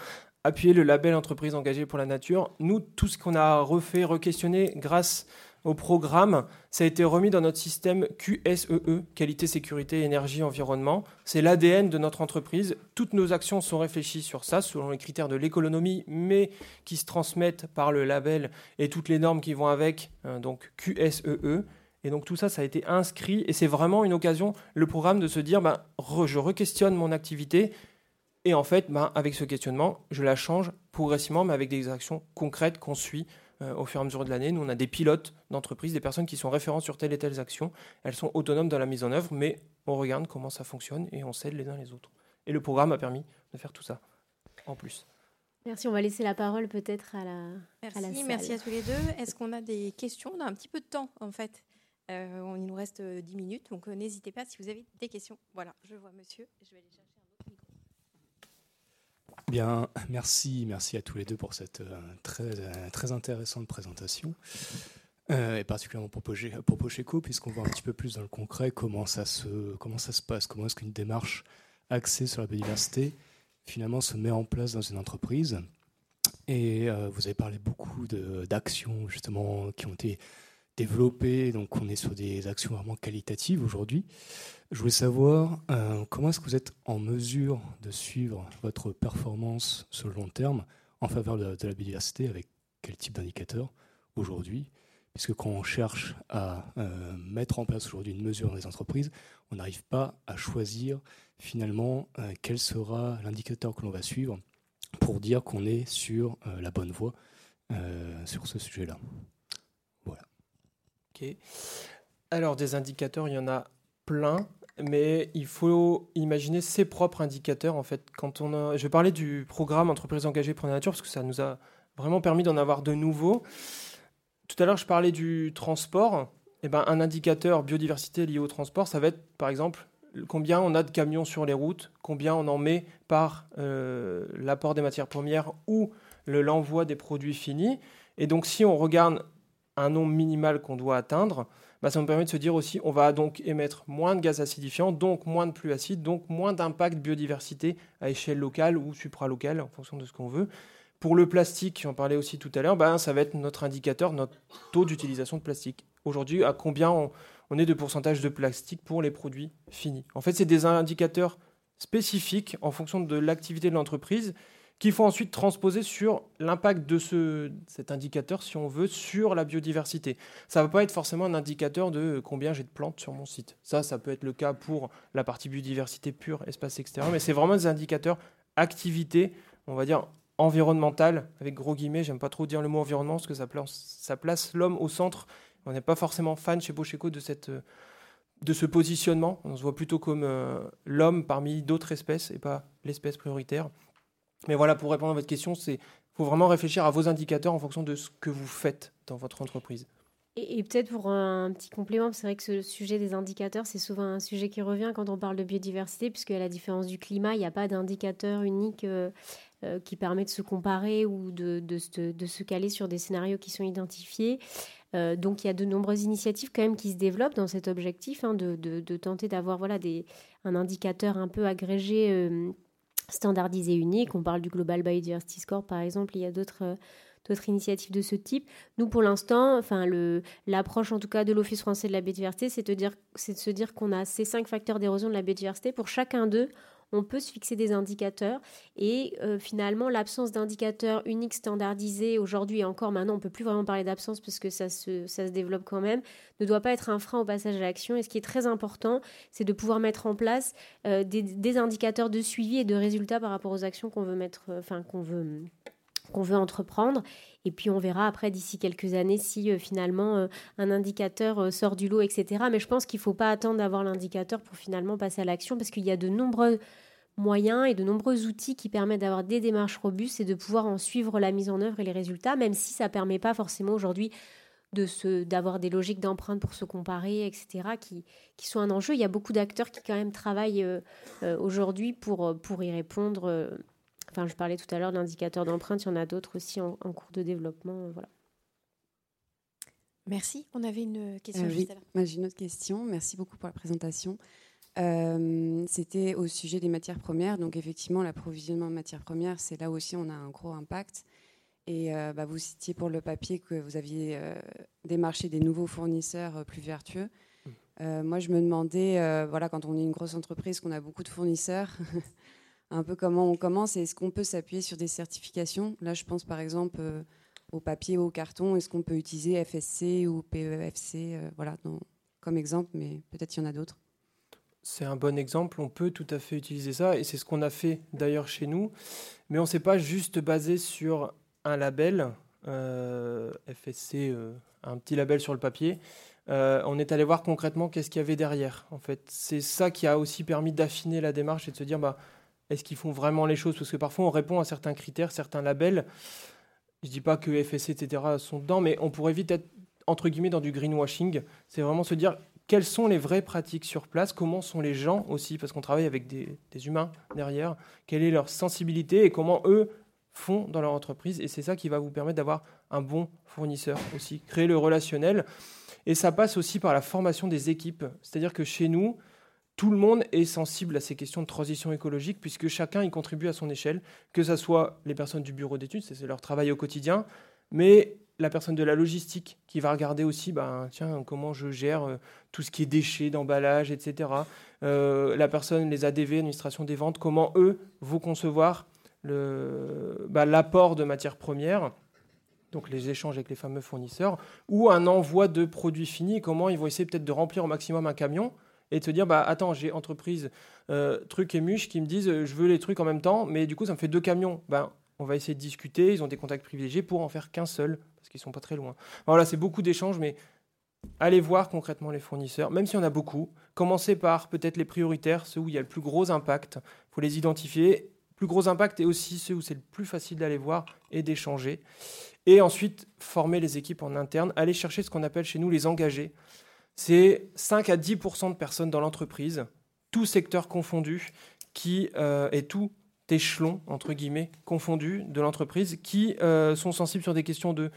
appuyer le label entreprise engagée pour la nature. Nous, tout ce qu'on a refait, re-questionné grâce au programme, ça a été remis dans notre système QSEE, e, qualité, sécurité, énergie, environnement. C'est l'ADN de notre entreprise. Toutes nos actions sont réfléchies sur ça, selon les critères de l'économie, mais qui se transmettent par le label et toutes les normes qui vont avec, hein, donc QSEE. E. Et donc tout ça, ça a été inscrit et c'est vraiment une occasion, le programme, de se dire, ben, je re-questionne mon activité et en fait, ben, avec ce questionnement, je la change progressivement, mais avec des actions concrètes qu'on suit au fur et à mesure de l'année. Nous, on a des pilotes d'entreprise, des personnes qui sont référentes sur telle et telle action. Elles sont autonomes dans la mise en œuvre, mais on regarde comment ça fonctionne et on s'aide les uns les autres. Et le programme a permis de faire tout ça en plus. Merci, on va laisser la parole peut-être à la, merci, Merci à tous les deux. Est-ce qu'on a des questions? On a un petit peu de temps en fait. Euh, il nous reste 10 euh, minutes, donc n'hésitez pas si vous avez des questions. Voilà, je vois monsieur, je vais aller chercher. Bien, merci, merci à tous les deux pour cette euh, très, euh, très intéressante présentation. Euh, et particulièrement pour, pour Pocheco, puisqu'on voit un petit peu plus dans le concret comment ça se, comment ça se passe, comment est-ce qu'une démarche axée sur la biodiversité finalement se met en place dans une entreprise. Et vous avez parlé beaucoup d'actions justement qui ont été développées, donc on est sur des actions vraiment qualitatives aujourd'hui. Je voulais savoir euh, comment est-ce que vous êtes en mesure de suivre votre performance sur le long terme en faveur de, la biodiversité? Avec quel type d'indicateur aujourd'hui? Puisque quand on cherche à euh, mettre en place aujourd'hui une mesure dans les entreprises, on n'arrive pas à choisir finalement euh, quel sera l'indicateur que l'on va suivre pour dire qu'on est sur la bonne voie sur ce sujet-là. Alors des indicateurs, il y en a plein mais il faut imaginer ses propres indicateurs en fait. Quand on a... Je vais parler du programme Entreprises engagées pour la nature parce que ça nous a vraiment permis d'en avoir de nouveaux. Tout à l'heure, je parlais du transport. Eh ben, un indicateur biodiversité lié au transport, ça va être par exemple combien on a de camions sur les routes, combien on en met par euh, l'apport des matières premières ou l'envoi des produits finis. Et donc, si on regarde un nombre minimal qu'on doit atteindre, bah, ça nous permet de se dire aussi on va donc émettre moins de gaz acidifiants, donc moins de pluie acide, donc moins d'impact biodiversité à échelle locale ou supralocale en fonction de ce qu'on veut. Pour le plastique, j'en parlais aussi tout à l'heure, bah, ça va être notre indicateur, notre taux d'utilisation de plastique. Aujourd'hui, à combien on est de pourcentage de plastique pour les produits finis? En fait, c'est des indicateurs spécifiques en fonction de l'activité de l'entreprise qu'il faut ensuite transposer sur l'impact de ce, cet indicateur, si on veut, sur la biodiversité. Ça ne va pas être forcément un indicateur de combien j'ai de plantes sur mon site. Ça, ça peut être le cas pour la partie biodiversité pure, espace extérieur, mais c'est vraiment des indicateurs activité, on va dire environnementale, avec gros guillemets, j'aime pas trop dire le mot environnement, parce que ça place, l'homme au centre. On n'est pas forcément fan chez Bocheco de cette de ce positionnement. On se voit plutôt comme euh, l'homme parmi d'autres espèces et pas l'espèce prioritaire. Mais voilà, pour répondre à votre question, c'est faut vraiment réfléchir à vos indicateurs en fonction de ce que vous faites dans votre entreprise. Et, peut-être pour un petit complément, c'est vrai que ce sujet des indicateurs, c'est souvent un sujet qui revient quand on parle de biodiversité, puisque à la différence du climat, il n'y a pas d'indicateur unique euh, euh, qui permet de se comparer ou de, se caler sur des scénarios qui sont identifiés. Euh, donc il y a de nombreuses initiatives quand même qui se développent dans cet objectif hein, de, tenter d'avoir voilà, un indicateur un peu agrégé standardisé unique. On parle du Global Biodiversity Score, par exemple. Il y a d'autres euh, initiatives de ce type. Nous, pour l'instant, enfin, l'approche en tout cas de l'Office français de la biodiversité, c'est de, de se dire qu'on a ces cinq facteurs d'érosion de la biodiversité. Pour chacun d'eux, on peut se fixer des indicateurs. Et euh, finalement l'absence d'indicateurs uniques standardisés aujourd'hui et encore maintenant on peut plus vraiment parler d'absence parce que ça se, développe quand même ne doit pas être un frein au passage à l'action. Et ce qui est très important c'est de pouvoir mettre en place euh, des, des, indicateurs de suivi et de résultats par rapport aux actions qu'on veut mettre euh, enfin qu'on veut qu'on veut entreprendre. Et puis on verra après d'ici quelques années si euh, finalement euh, un indicateur euh, sort du lot, etc. Mais je pense qu'il ne faut pas attendre d'avoir l'indicateur pour finalement passer à l'action parce qu'il y a de nombreux moyens et de nombreux outils qui permettent d'avoir des démarches robustes et de pouvoir en suivre la mise en œuvre et les résultats, même si ça ne permet pas forcément aujourd'hui de se, d'avoir des logiques d'empreinte pour se comparer, etc., qui, qui sont un enjeu. Il y a beaucoup d'acteurs qui quand même travaillent aujourd'hui pour, pour y répondre Enfin, je parlais tout à l'heure d'indicateurs d'empreinte, il y en a d'autres aussi en, cours de développement. Euh, voilà. Merci. On avait une question euh, juste oui. J'ai une autre question. Merci beaucoup pour la présentation. Euh, c'était au sujet des matières premières. Donc, effectivement, l'approvisionnement en matières premières, c'est là aussi on a un gros impact. Et bah, vous citiez pour le papier que vous aviez démarché des nouveaux fournisseurs plus vertueux. Mmh. moi, je me demandais, voilà, quand on est une grosse entreprise, qu'on a beaucoup de fournisseurs, un peu comment on commence et est-ce qu'on peut s'appuyer sur des certifications Là, je pense par exemple euh, au papier ou au carton. Est-ce qu'on peut utiliser FSC ou PEFC euh, Voilà, comme exemple, mais peut-être il y en a d'autres. C'est un bon exemple, on peut tout à fait utiliser ça et c'est ce qu'on a fait d'ailleurs chez nous. Mais on ne s'est pas juste basé sur un label, euh, FSC, un petit label sur le papier. on est allé voir concrètement qu'est-ce qu'il y avait derrière. En fait, c'est ça qui a aussi permis d'affiner la démarche et de se dire bah, est-ce qu'ils font vraiment les choses? Parce que parfois, on répond à certains critères, certains labels. Je ne dis pas que FSC, etc. sont dedans, mais on pourrait vite être, entre guillemets, dans du greenwashing. C'est vraiment se dire quelles sont les vraies pratiques sur place, comment sont les gens aussi, parce qu'on travaille avec des, humains derrière, quelle est leur sensibilité et comment eux font dans leur entreprise? Et c'est ça qui va vous permettre d'avoir un bon fournisseur aussi, créer le relationnel. Et ça passe aussi par la formation des équipes. C'est-à-dire que chez nous, tout le monde est sensible à ces questions de transition écologique puisque chacun y contribue à son échelle, que ce soit les personnes du bureau d'études, c'est leur travail au quotidien, mais la personne de la logistique qui va regarder aussi ben, tiens, comment je gère euh, tout ce qui est déchets, d'emballage, etc. Euh, la personne, les ADV, administration des ventes, comment eux vont concevoir ben, l'apport de matières premières donc les échanges avec les fameux fournisseurs, ou un envoi de produits finis, comment ils vont essayer peut-être de remplir au maximum un camion, et de se dire bah attends j'ai entreprise euh, truc et muche qui me disent euh, je veux les trucs en même temps mais du coup ça me fait deux camions. Ben on va essayer de discuter. Ils ont des contacts privilégiés pour en faire qu'un seul parce qu'ils sont pas très loin. Voilà c'est beaucoup d'échanges mais allez voir concrètement les fournisseurs même s'il y en a beaucoup. Commencez par peut-être les prioritaires ceux où il y a le plus gros impact. Faut les identifier. Plus gros impact et aussi ceux où c'est le plus facile d'aller voir et d'échanger. Et ensuite former les équipes en interne. Aller chercher ce qu'on appelle chez nous les engagés c'est 5 à 10% de personnes dans l'entreprise, tout secteur confondu, qui euh, et tout échelon entre guillemets confondu de l'entreprise, qui euh, sont sensibles sur des questions de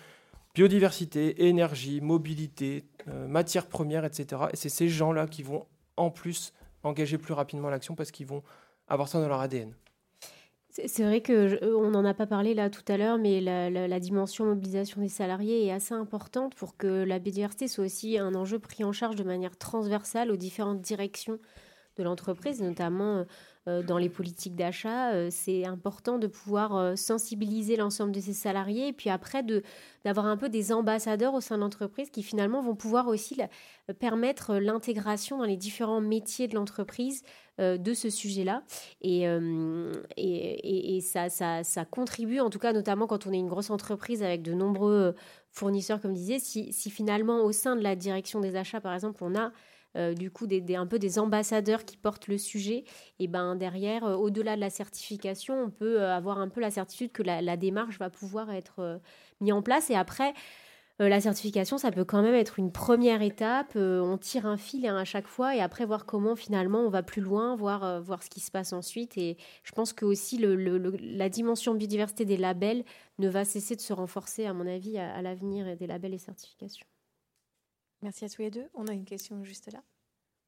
biodiversité, énergie, mobilité, euh, matières premières, etc. Et c'est ces gens-là qui vont en plus engager plus rapidement l'action parce qu'ils vont avoir ça dans leur ADN. C'est vrai que euh, n'en a pas parlé là tout à l'heure, mais la, dimension mobilisation des salariés est assez importante pour que la biodiversité soit aussi un enjeu pris en charge de manière transversale aux différentes directions de l'entreprise, notamment euh, euh, dans les politiques d'achat. c'est important de pouvoir sensibiliser l'ensemble de ces salariés et puis après de d'avoir un peu des ambassadeurs au sein de l'entreprise qui finalement vont pouvoir aussi permettre l'intégration dans les différents métiers de l'entreprise de ce sujet-là. Euh, et, et, ça, ça, ça, contribue, en tout cas, notamment quand on est une grosse entreprise avec de nombreux fournisseurs, comme je disais, si, si finalement au sein de la direction des achats, par exemple, on a euh, du coup des, un peu des ambassadeurs qui portent le sujet, et ben derrière, au-delà de la certification, on peut avoir un peu la certitude que la, la démarche va pouvoir être mise en place. Et après, euh, la certification, ça peut quand même être une première étape. Euh, on tire un fil à chaque fois et après voir comment finalement on va plus loin, voir, euh, voir ce qui se passe ensuite. Et je pense que aussi le, la dimension biodiversité des labels ne va cesser de se renforcer, à mon avis, à, l'avenir des labels et certifications. Merci à tous les deux. On a une question juste là.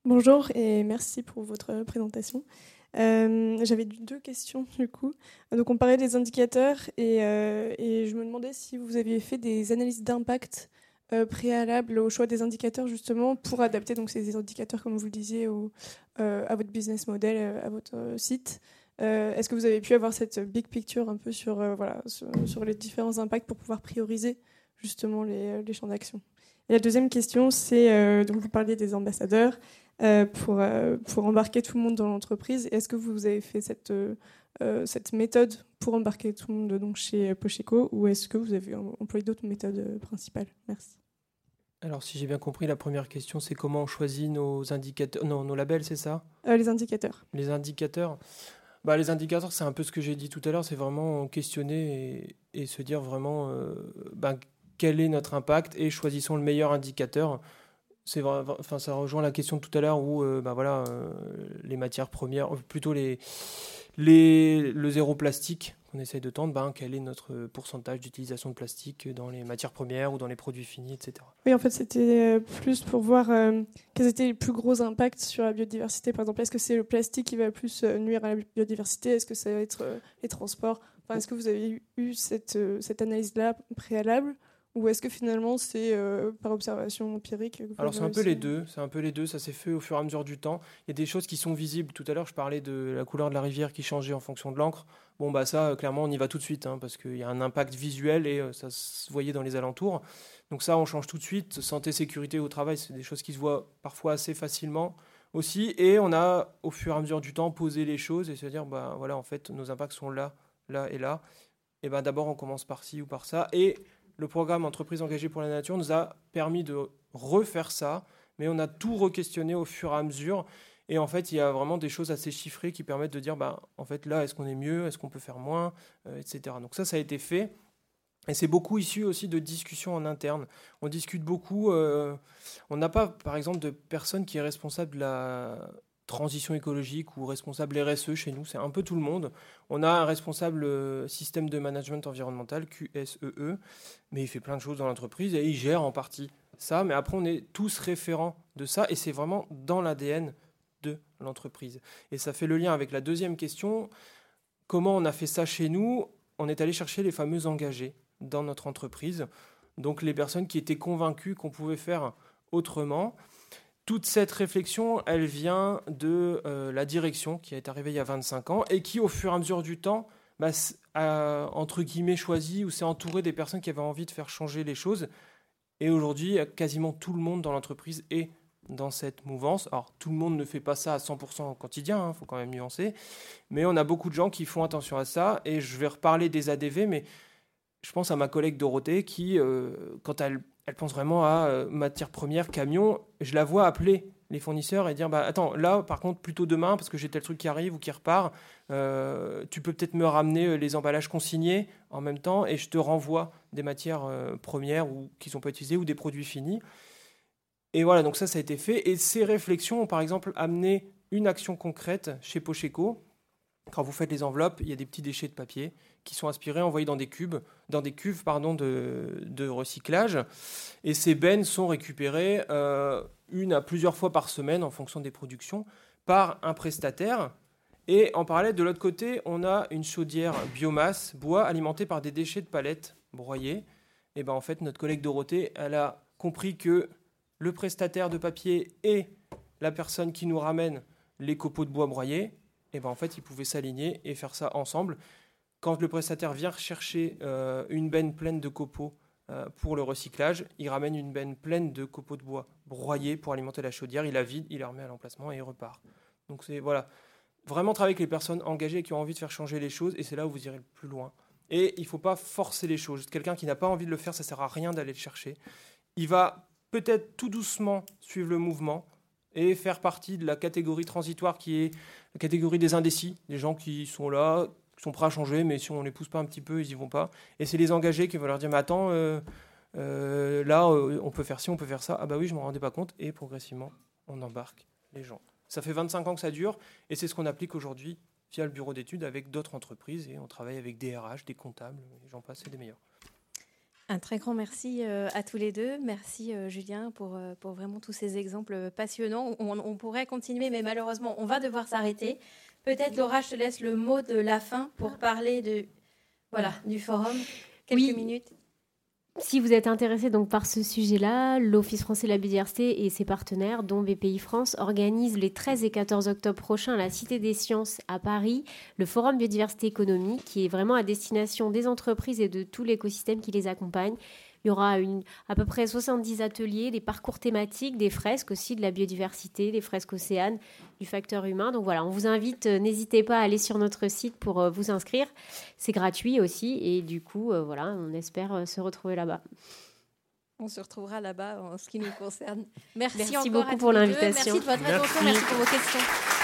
Bonjour et merci pour votre présentation. Euh, j'avais deux questions du coup. Donc on parlait des indicateurs et, euh, et, je me demandais si vous aviez fait des analyses d'impact euh, préalables au choix des indicateurs justement pour adapter donc ces indicateurs comme vous le disiez à votre business model, à votre site. Est-ce que vous avez pu avoir cette big picture un peu sur, voilà, sur, les différents impacts pour pouvoir prioriser justement les, les champs d'action? Et la deuxième question, c'est, donc vous parliez des ambassadeurs, pour, pour embarquer tout le monde dans l'entreprise. Est-ce que vous avez fait cette, cette méthode pour embarquer tout le monde donc, chez Pocheco ou est-ce que vous avez employé d'autres méthodes principales? Merci. Alors, si j'ai bien compris, la première question, c'est comment on choisit nos indicateurs, non, nos labels, c'est ça? Euh, Les indicateurs. Les indicateurs. Bah, les indicateurs, c'est un peu ce que j'ai dit tout à l'heure, c'est vraiment questionner et, se dire vraiment euh, bah, quel est notre impact et choisissons le meilleur indicateur. C'est enfin, ça rejoint la question de tout à l'heure où euh, bah, voilà, les matières premières, plutôt les, les, le zéro plastique, on essaye de tendre, ben, quel est notre pourcentage d'utilisation de plastique dans les matières premières ou dans les produits finis, etc. Oui, en fait, c'était euh, plus pour voir euh, quels étaient les plus gros impacts sur la biodiversité. Par exemple, est-ce que c'est le plastique qui va plus euh, nuire à la biodiversité? Est-ce que ça va être les transports? Enfin, Est-ce que vous avez eu cette, cette analyse-là préalable? Ou est-ce que finalement c'est euh, par observation empirique Alors c'est un peu les deux, c'est un peu les deux, ça s'est fait au fur et à mesure du temps. Il y a des choses qui sont visibles. Tout à l'heure je parlais de la couleur de la rivière qui changeait en fonction de l'encre. Bon bah ça clairement on y va tout de suite hein, parce qu'il y a un impact visuel et euh, ça se voyait dans les alentours. Donc ça on change tout de suite. Santé, sécurité au travail, c'est des choses qui se voient parfois assez facilement aussi. Et on a au fur et à mesure du temps posé les choses et se dire bah voilà en fait nos impacts sont là, là et là. Et ben d'abord on commence par ci ou par ça et le programme Entreprise engagée pour la nature nous a permis de refaire ça, mais on a tout re-questionné au fur et à mesure. Et en fait, il y a vraiment des choses assez chiffrées qui permettent de dire, bah, en fait, là, est-ce qu'on est mieux, est-ce qu'on peut faire moins, euh, etc. Donc ça, ça a été fait. Et c'est beaucoup issu aussi de discussions en interne. On discute beaucoup. Euh, on n'a pas, par exemple, de personne qui est responsable de la transition écologique ou responsable RSE chez nous, c'est un peu tout le monde. On a un responsable euh, système de management environnemental, QSEE, e, mais il fait plein de choses dans l'entreprise et il gère en partie ça. Mais après, on est tous référents de ça et c'est vraiment dans l'ADN de l'entreprise. Et ça fait le lien avec la deuxième question. Comment on a fait ça chez nous? On est allé chercher les fameux engagés dans notre entreprise, donc les personnes qui étaient convaincues qu'on pouvait faire autrement toute cette réflexion, elle vient de euh, la direction qui est arrivée il y a 25 ans et qui, au fur et à mesure du temps, bah, a, entre guillemets, choisi ou s'est entouré des personnes qui avaient envie de faire changer les choses. Et aujourd'hui, quasiment tout le monde dans l'entreprise est dans cette mouvance. Alors, tout le monde ne fait pas ça à 100% au quotidien, il hein, faut quand même nuancer. Mais on a beaucoup de gens qui font attention à ça. Et je vais reparler des ADV, mais je pense à ma collègue Dorothée qui, euh, quand elle elle pense vraiment à euh, matière première, camion. Je la vois appeler les fournisseurs et dire bah attends là par contre plutôt demain parce que j'ai tel truc qui arrive ou qui repart euh, tu peux peut-être me ramener euh, les emballages consignés en même temps et je te renvoie des matières premières ou qui sont pas utilisées ou des produits finis. Et voilà donc ça ça a été fait. Et ces réflexions ont par exemple amené une action concrète chez Pocheco. Quand vous faites les enveloppes il y a des petits déchets de papier qui sont aspirés, envoyés dans des cubes, dans des cuves pardon, de, de recyclage. Et ces bennes sont récupérées euh, une à plusieurs fois par semaine en fonction des productions par un prestataire. Et en parallèle, de l'autre côté, on a une chaudière biomasse, bois, alimentée par des déchets de palettes broyés. Et ben en fait, notre collègue Dorothée, elle a compris que le prestataire de papier et la personne qui nous ramène les copeaux de bois broyés, et ben en fait, ils pouvaient s'aligner et faire ça ensemble quand le prestataire vient chercher euh, une benne pleine de copeaux euh, pour le recyclage, il ramène une benne pleine de copeaux de bois broyés pour alimenter la chaudière, il la vide, il la remet à l'emplacement et il repart. Donc c'est voilà, vraiment travailler avec les personnes engagées qui ont envie de faire changer les choses et c'est là où vous irez le plus loin. Et il ne faut pas forcer les choses. Quelqu'un qui n'a pas envie de le faire, ça ne sert à rien d'aller le chercher. Il va peut-être tout doucement suivre le mouvement et faire partie de la catégorie transitoire qui est la catégorie des indécis, des gens qui sont là, sont prêts à changer, mais si on les pousse pas un petit peu, ils y vont pas. Et c'est les engagés qui vont leur dire, mais attends, euh, euh, là, euh, on peut faire ci, on peut faire ça. Ah bah oui, je m'en rendais pas compte. Et progressivement, on embarque les gens. Ça fait 25 ans que ça dure, et c'est ce qu'on applique aujourd'hui via le bureau d'études avec d'autres entreprises, et on travaille avec des RH, des comptables, j'en passe, c'est des meilleurs. Un très grand merci à tous les deux. Merci Julien pour, pour vraiment tous ces exemples passionnants. On, on pourrait continuer, mais malheureusement, on va devoir s'arrêter. Peut-être Laura, je te laisse le mot de la fin pour parler de, voilà, du forum. Quelques minutes. si vous êtes intéressé donc par ce sujet-là, l'Office français de la biodiversité et ses partenaires, dont BPI France, organisent les 13 et 14 octobre prochains à la Cité des Sciences à Paris le Forum Biodiversité Économie, qui est vraiment à destination des entreprises et de tout l'écosystème qui les accompagne. Il y aura une, à peu près 70 ateliers, des parcours thématiques, des fresques aussi de la biodiversité, des fresques océanes, du facteur humain. Donc voilà, on vous invite, euh, n'hésitez pas à aller sur notre site pour euh, vous inscrire. C'est gratuit aussi et du coup, euh, voilà, on espère se retrouver là-bas. On se retrouvera là-bas en ce qui nous concerne. Merci, Merci encore beaucoup à pour tous l'invitation. Merci de votre attention, merci pour vos questions.